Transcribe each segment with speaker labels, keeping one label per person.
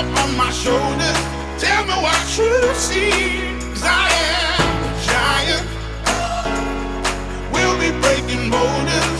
Speaker 1: up on my shoulders. Tell me what you see. Cause I am a giant. We'll be breaking
Speaker 2: borders.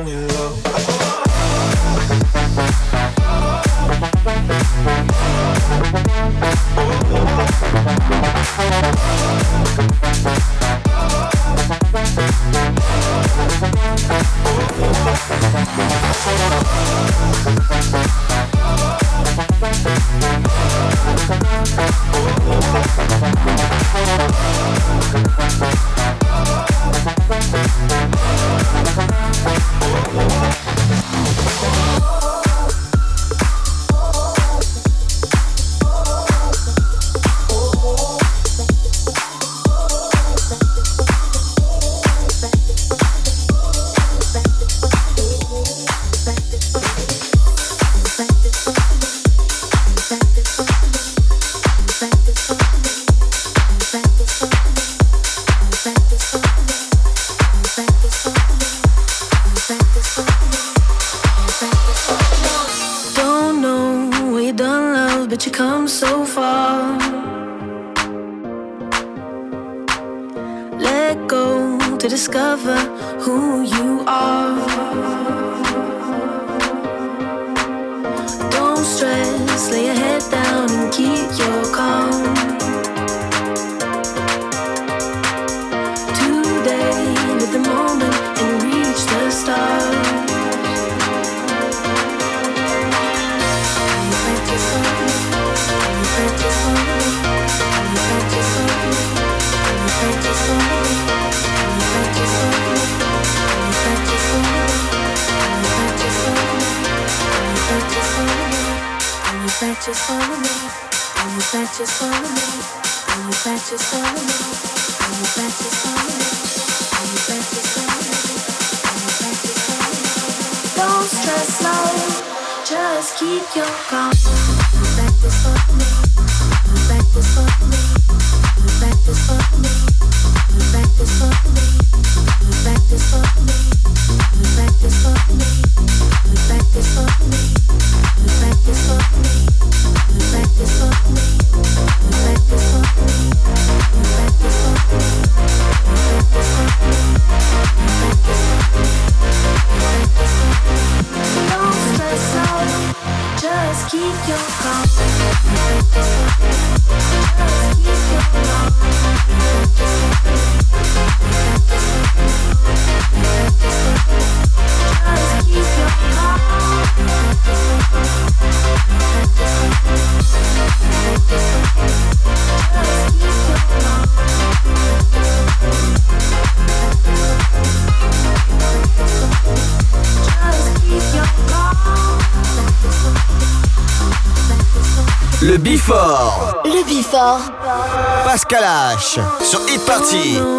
Speaker 3: only love. just keep your calm back this for me. Sur Hit Party.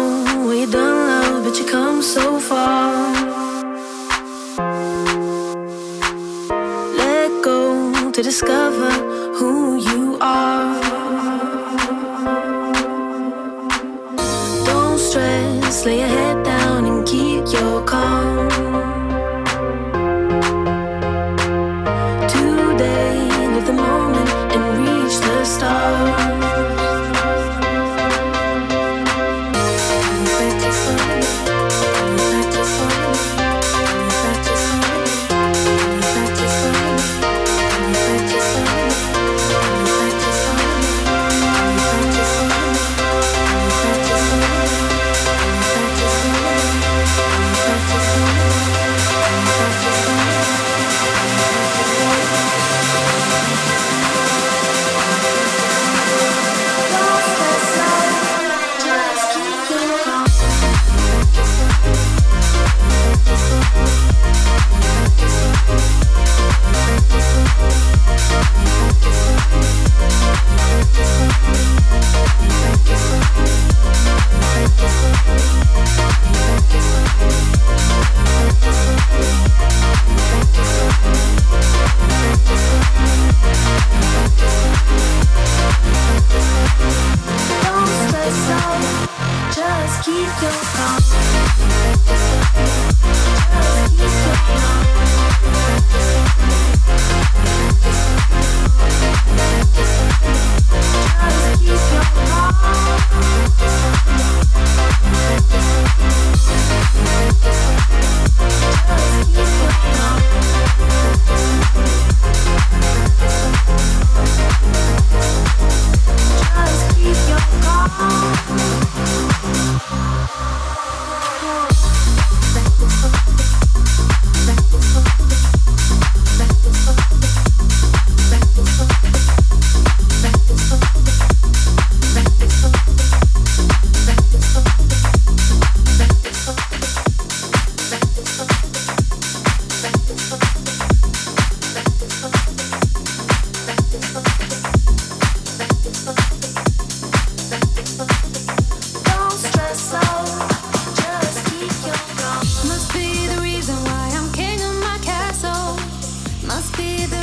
Speaker 2: must be the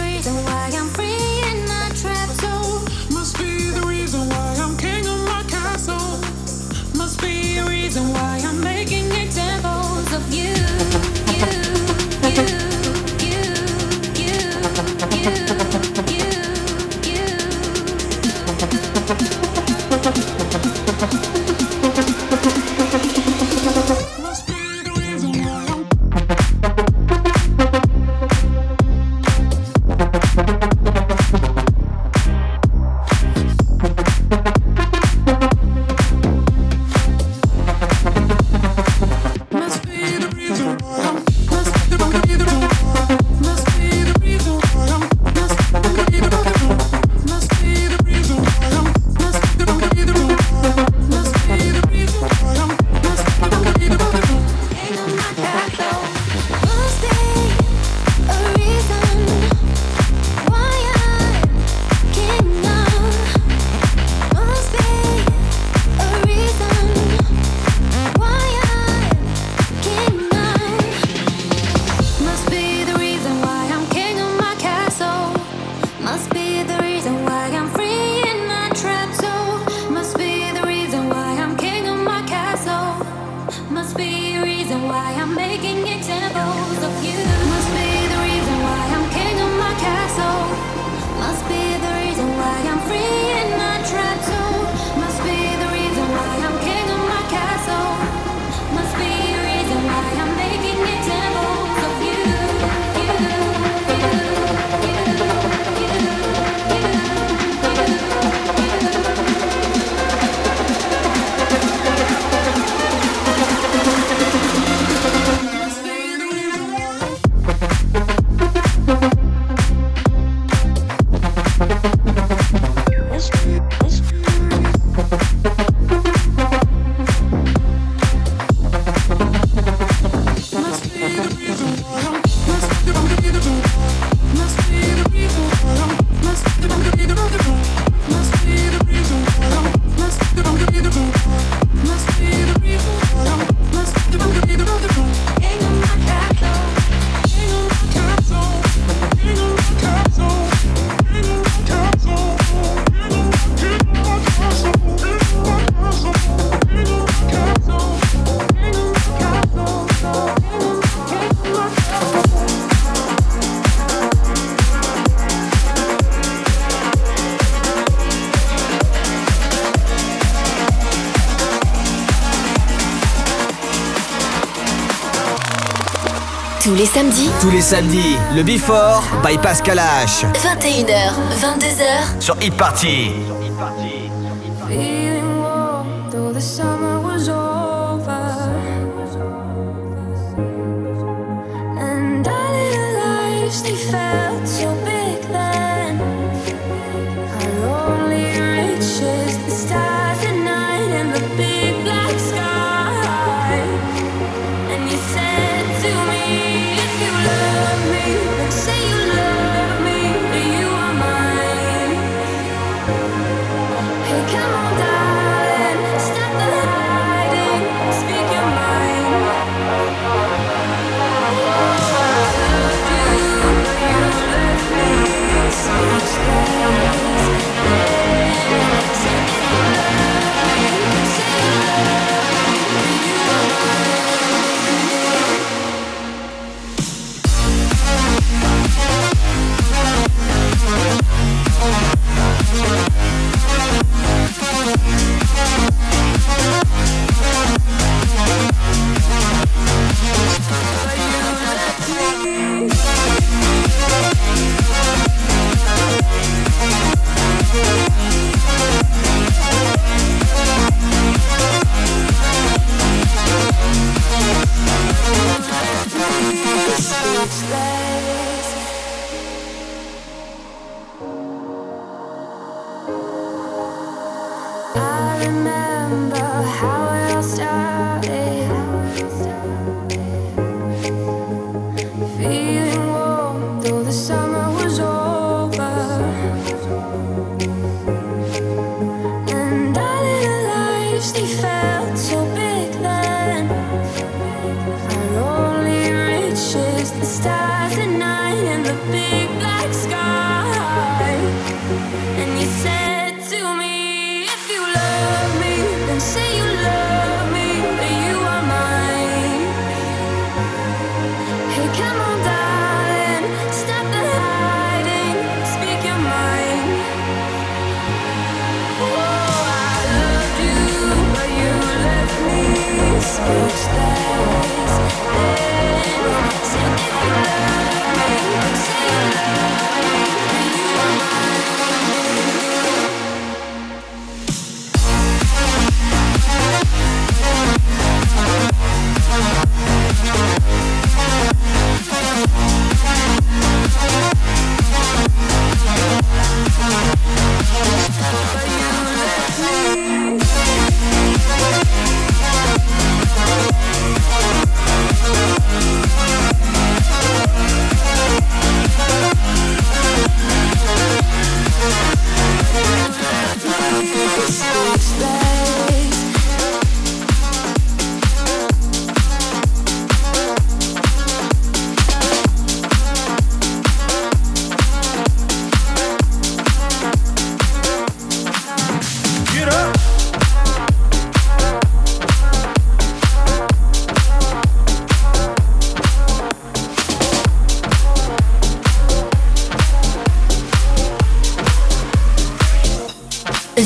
Speaker 4: Tous les samedis,
Speaker 3: le Before by Pascal H.
Speaker 4: 21h, 22h
Speaker 3: sur e Party.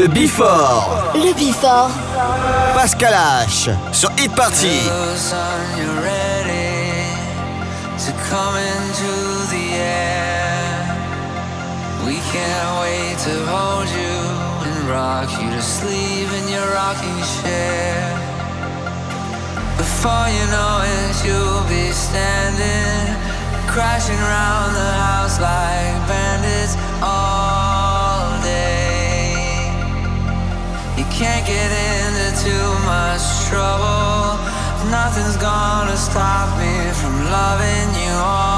Speaker 3: Le Bifort.
Speaker 4: Le Bifort.
Speaker 3: Pascal H. Sur Hit Party.
Speaker 5: To come into the air? We can't wait to hold you and rock you to sleep in your rocking chair. Before you know it, you'll be standing, crashing around the house like bandits can't get into too much trouble. Nothing's gonna stop me from loving you all.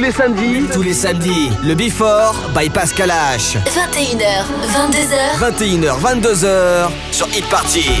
Speaker 4: Les samedis,
Speaker 6: tous les samedis, le Before by Pascal H.
Speaker 4: 21h, 22h.
Speaker 6: 21h, 22h sur Hit Party.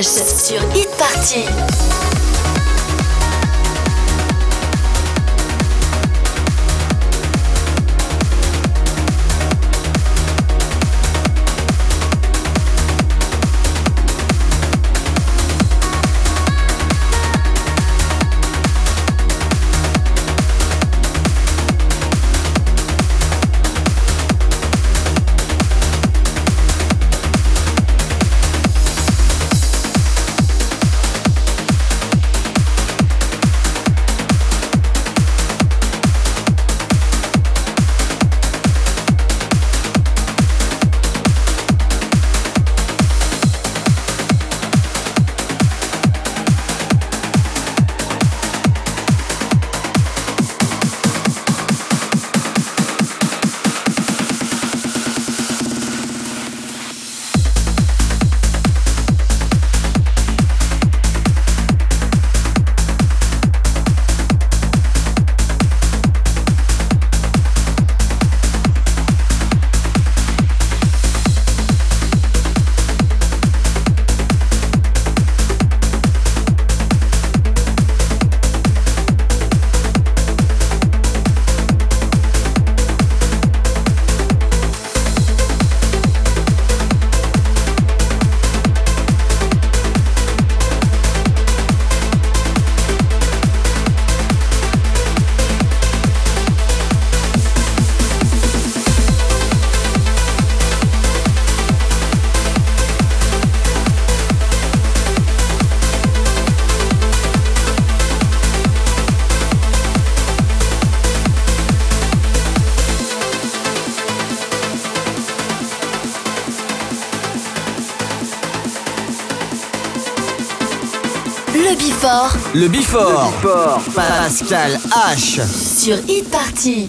Speaker 4: Sur Hit Party.
Speaker 3: Le Before. Le Pascal H.
Speaker 4: Sur
Speaker 7: e-party.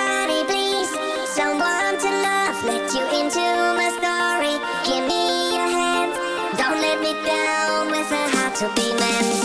Speaker 7: to be men.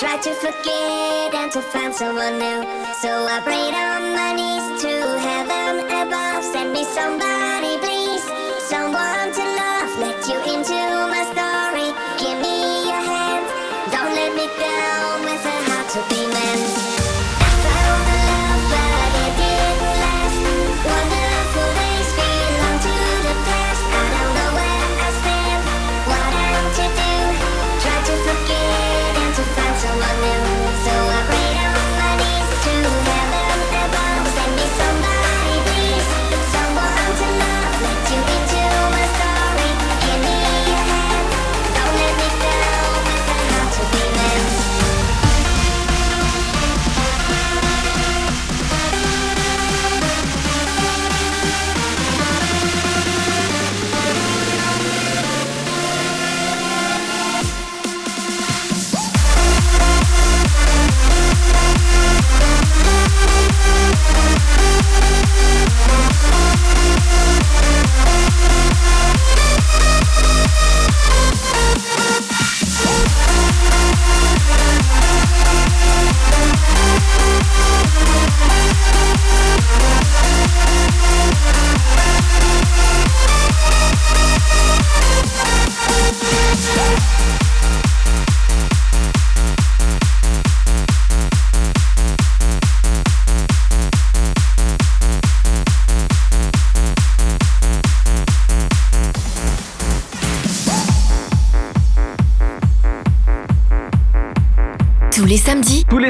Speaker 7: Try to forget and to find someone new. So I prayed on my knees to heaven above. Send me somebody, please. Someone to love, let you in.